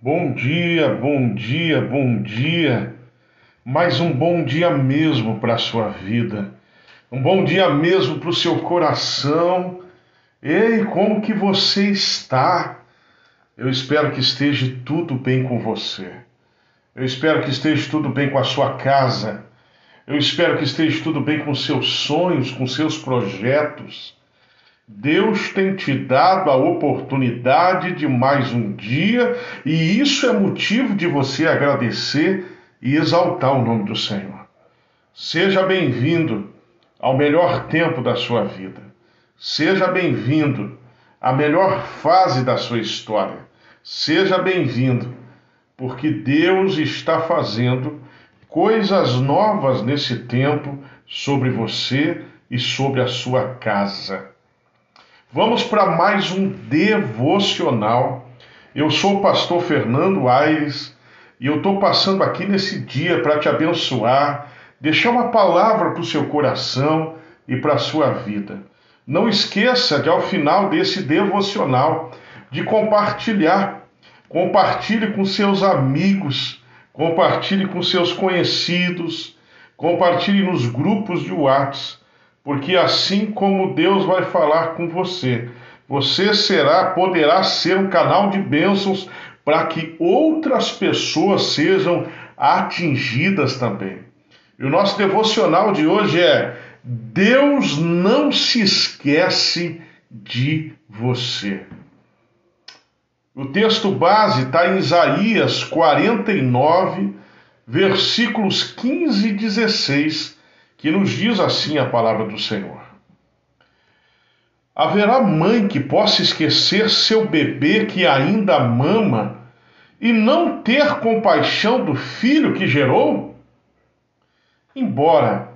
Bom dia, bom dia, bom dia. Mais um bom dia mesmo para a sua vida. Um bom dia mesmo para o seu coração. Ei, como que você está? Eu espero que esteja tudo bem com você. Eu espero que esteja tudo bem com a sua casa. Eu espero que esteja tudo bem com seus sonhos, com seus projetos. Deus tem te dado a oportunidade de mais um dia e isso é motivo de você agradecer e exaltar o nome do Senhor. Seja bem-vindo ao melhor tempo da sua vida. Seja bem-vindo à melhor fase da sua história. Seja bem-vindo, porque Deus está fazendo coisas novas nesse tempo sobre você e sobre a sua casa. Vamos para mais um devocional. Eu sou o pastor Fernando Aires e eu estou passando aqui nesse dia para te abençoar, deixar uma palavra para o seu coração e para a sua vida. Não esqueça de, ao final desse devocional, de compartilhar. Compartilhe com seus amigos, compartilhe com seus conhecidos, compartilhe nos grupos de WhatsApp porque assim como Deus vai falar com você, você será, poderá ser um canal de bênçãos para que outras pessoas sejam atingidas também. E o nosso devocional de hoje é: Deus não se esquece de você. O texto base está em Isaías 49, versículos 15 e 16 que nos diz assim a palavra do Senhor: Haverá mãe que possa esquecer seu bebê que ainda mama e não ter compaixão do filho que gerou? Embora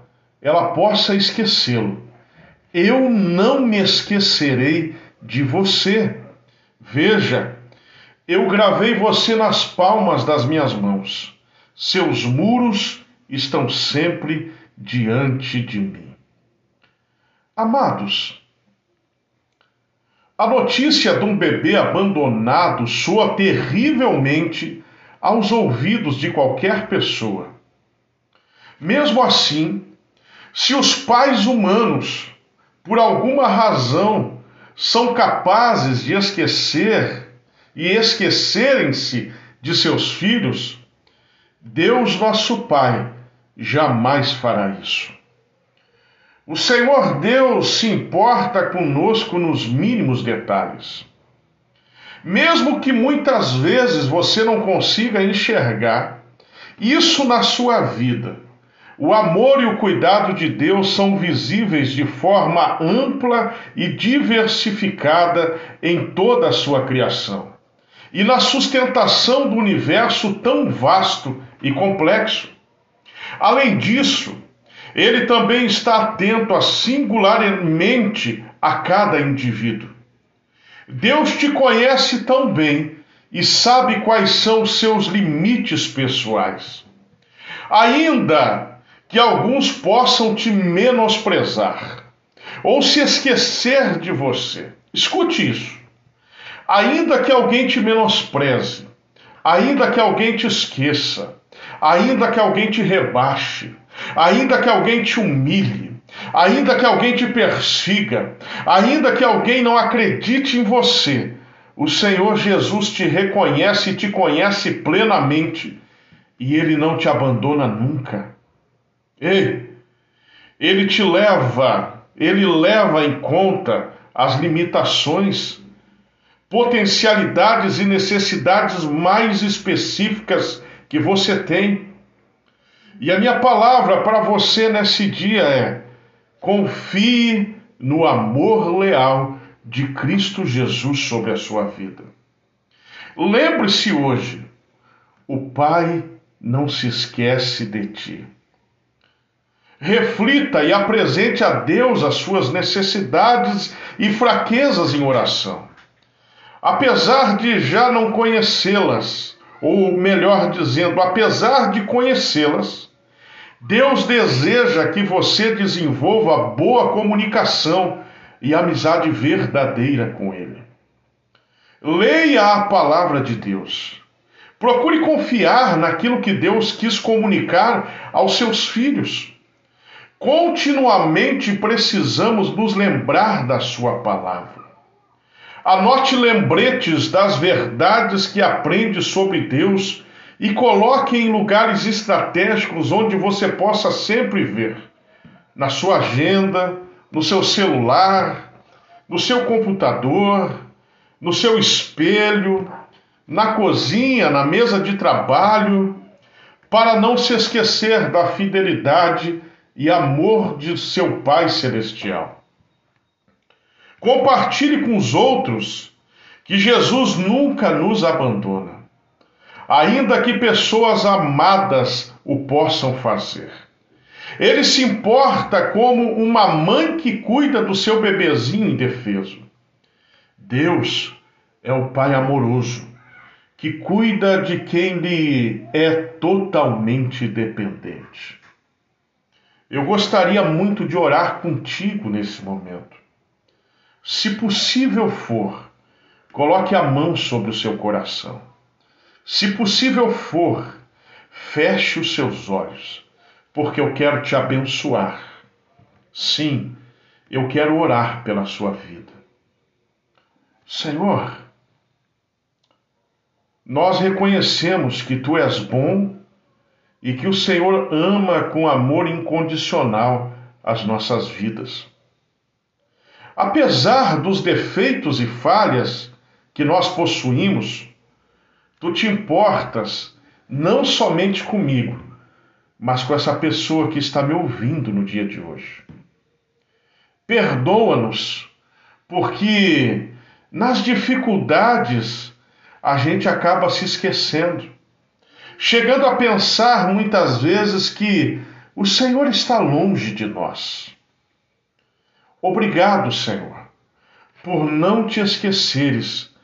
ela possa esquecê-lo, eu não me esquecerei de você. Veja, eu gravei você nas palmas das minhas mãos. Seus muros estão sempre diante de mim. Amados, a notícia de um bebê abandonado soa terrivelmente aos ouvidos de qualquer pessoa. Mesmo assim, se os pais humanos, por alguma razão, são capazes de esquecer e esquecerem-se de seus filhos, Deus nosso Pai jamais fará isso. O Senhor Deus se importa conosco nos mínimos detalhes. Mesmo que muitas vezes você não consiga enxergar isso na sua vida, o amor e o cuidado de Deus são visíveis de forma ampla e diversificada em toda a sua criação e na sustentação do universo tão vasto e complexo. Além disso, ele também está atento a singularmente a cada indivíduo. Deus te conhece tão bem e sabe quais são os seus limites pessoais. Ainda que alguns possam te menosprezar ou se esquecer de você, escute isso. Ainda que alguém te menospreze, ainda que alguém te esqueça, ainda que alguém te rebaixe, ainda que alguém te humilhe, ainda que alguém te persiga, ainda que alguém não acredite em você, o Senhor Jesus te reconhece e te conhece plenamente e ele não te abandona nunca. Ei, ele te leva, ele leva em conta as limitações, potencialidades e necessidades mais específicas que você tem. E a minha palavra para você nesse dia é: confie no amor leal de Cristo Jesus sobre a sua vida. Lembre-se hoje, o Pai não se esquece de ti. Reflita e apresente a Deus as suas necessidades e fraquezas em oração. Apesar de já não conhecê-las, ou melhor dizendo, apesar de conhecê-las, Deus deseja que você desenvolva boa comunicação e amizade verdadeira com Ele. Leia a palavra de Deus Procure confiar naquilo que Deus quis comunicar aos seus filhos. Continuamente precisamos nos lembrar da Sua palavra. Anote lembretes das verdades que aprende sobre Deus e coloque em lugares estratégicos onde você possa sempre ver. Na sua agenda, no seu celular, no seu computador, no seu espelho, na cozinha, na mesa de trabalho, para não se esquecer da fidelidade e amor de seu Pai Celestial. Compartilhe com os outros que Jesus nunca nos abandona, ainda que pessoas amadas o possam fazer. Ele se importa como uma mãe que cuida do seu bebezinho indefeso. Deus é o Pai amoroso que cuida de quem lhe é totalmente dependente. Eu gostaria muito de orar contigo nesse momento. Se possível for, coloque a mão sobre o seu coração. Se possível for, feche os seus olhos, porque eu quero te abençoar. Sim, eu quero orar pela sua vida. Senhor, nós reconhecemos que tu és bom e que o Senhor ama com amor incondicional as nossas vidas. Apesar dos defeitos e falhas que nós possuímos, tu te importas não somente comigo, mas com essa pessoa que está me ouvindo no dia de hoje. Perdoa-nos, porque nas dificuldades a gente acaba se esquecendo chegando a pensar muitas vezes que o Senhor está longe de nós. Obrigado, Senhor, por não te esqueceres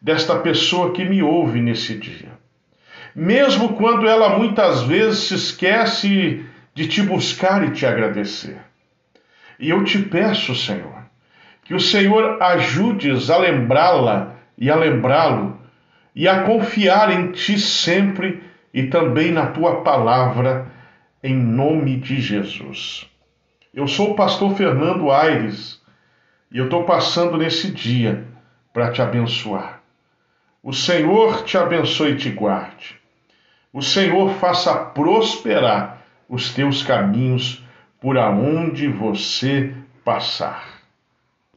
desta pessoa que me ouve nesse dia. Mesmo quando ela muitas vezes se esquece de te buscar e te agradecer. E eu te peço, Senhor, que o Senhor ajudes a lembrá-la e a lembrá-lo e a confiar em ti sempre e também na tua palavra, em nome de Jesus. Eu sou o pastor Fernando Aires e eu estou passando nesse dia para te abençoar. O Senhor te abençoe e te guarde. O Senhor faça prosperar os teus caminhos por aonde você passar.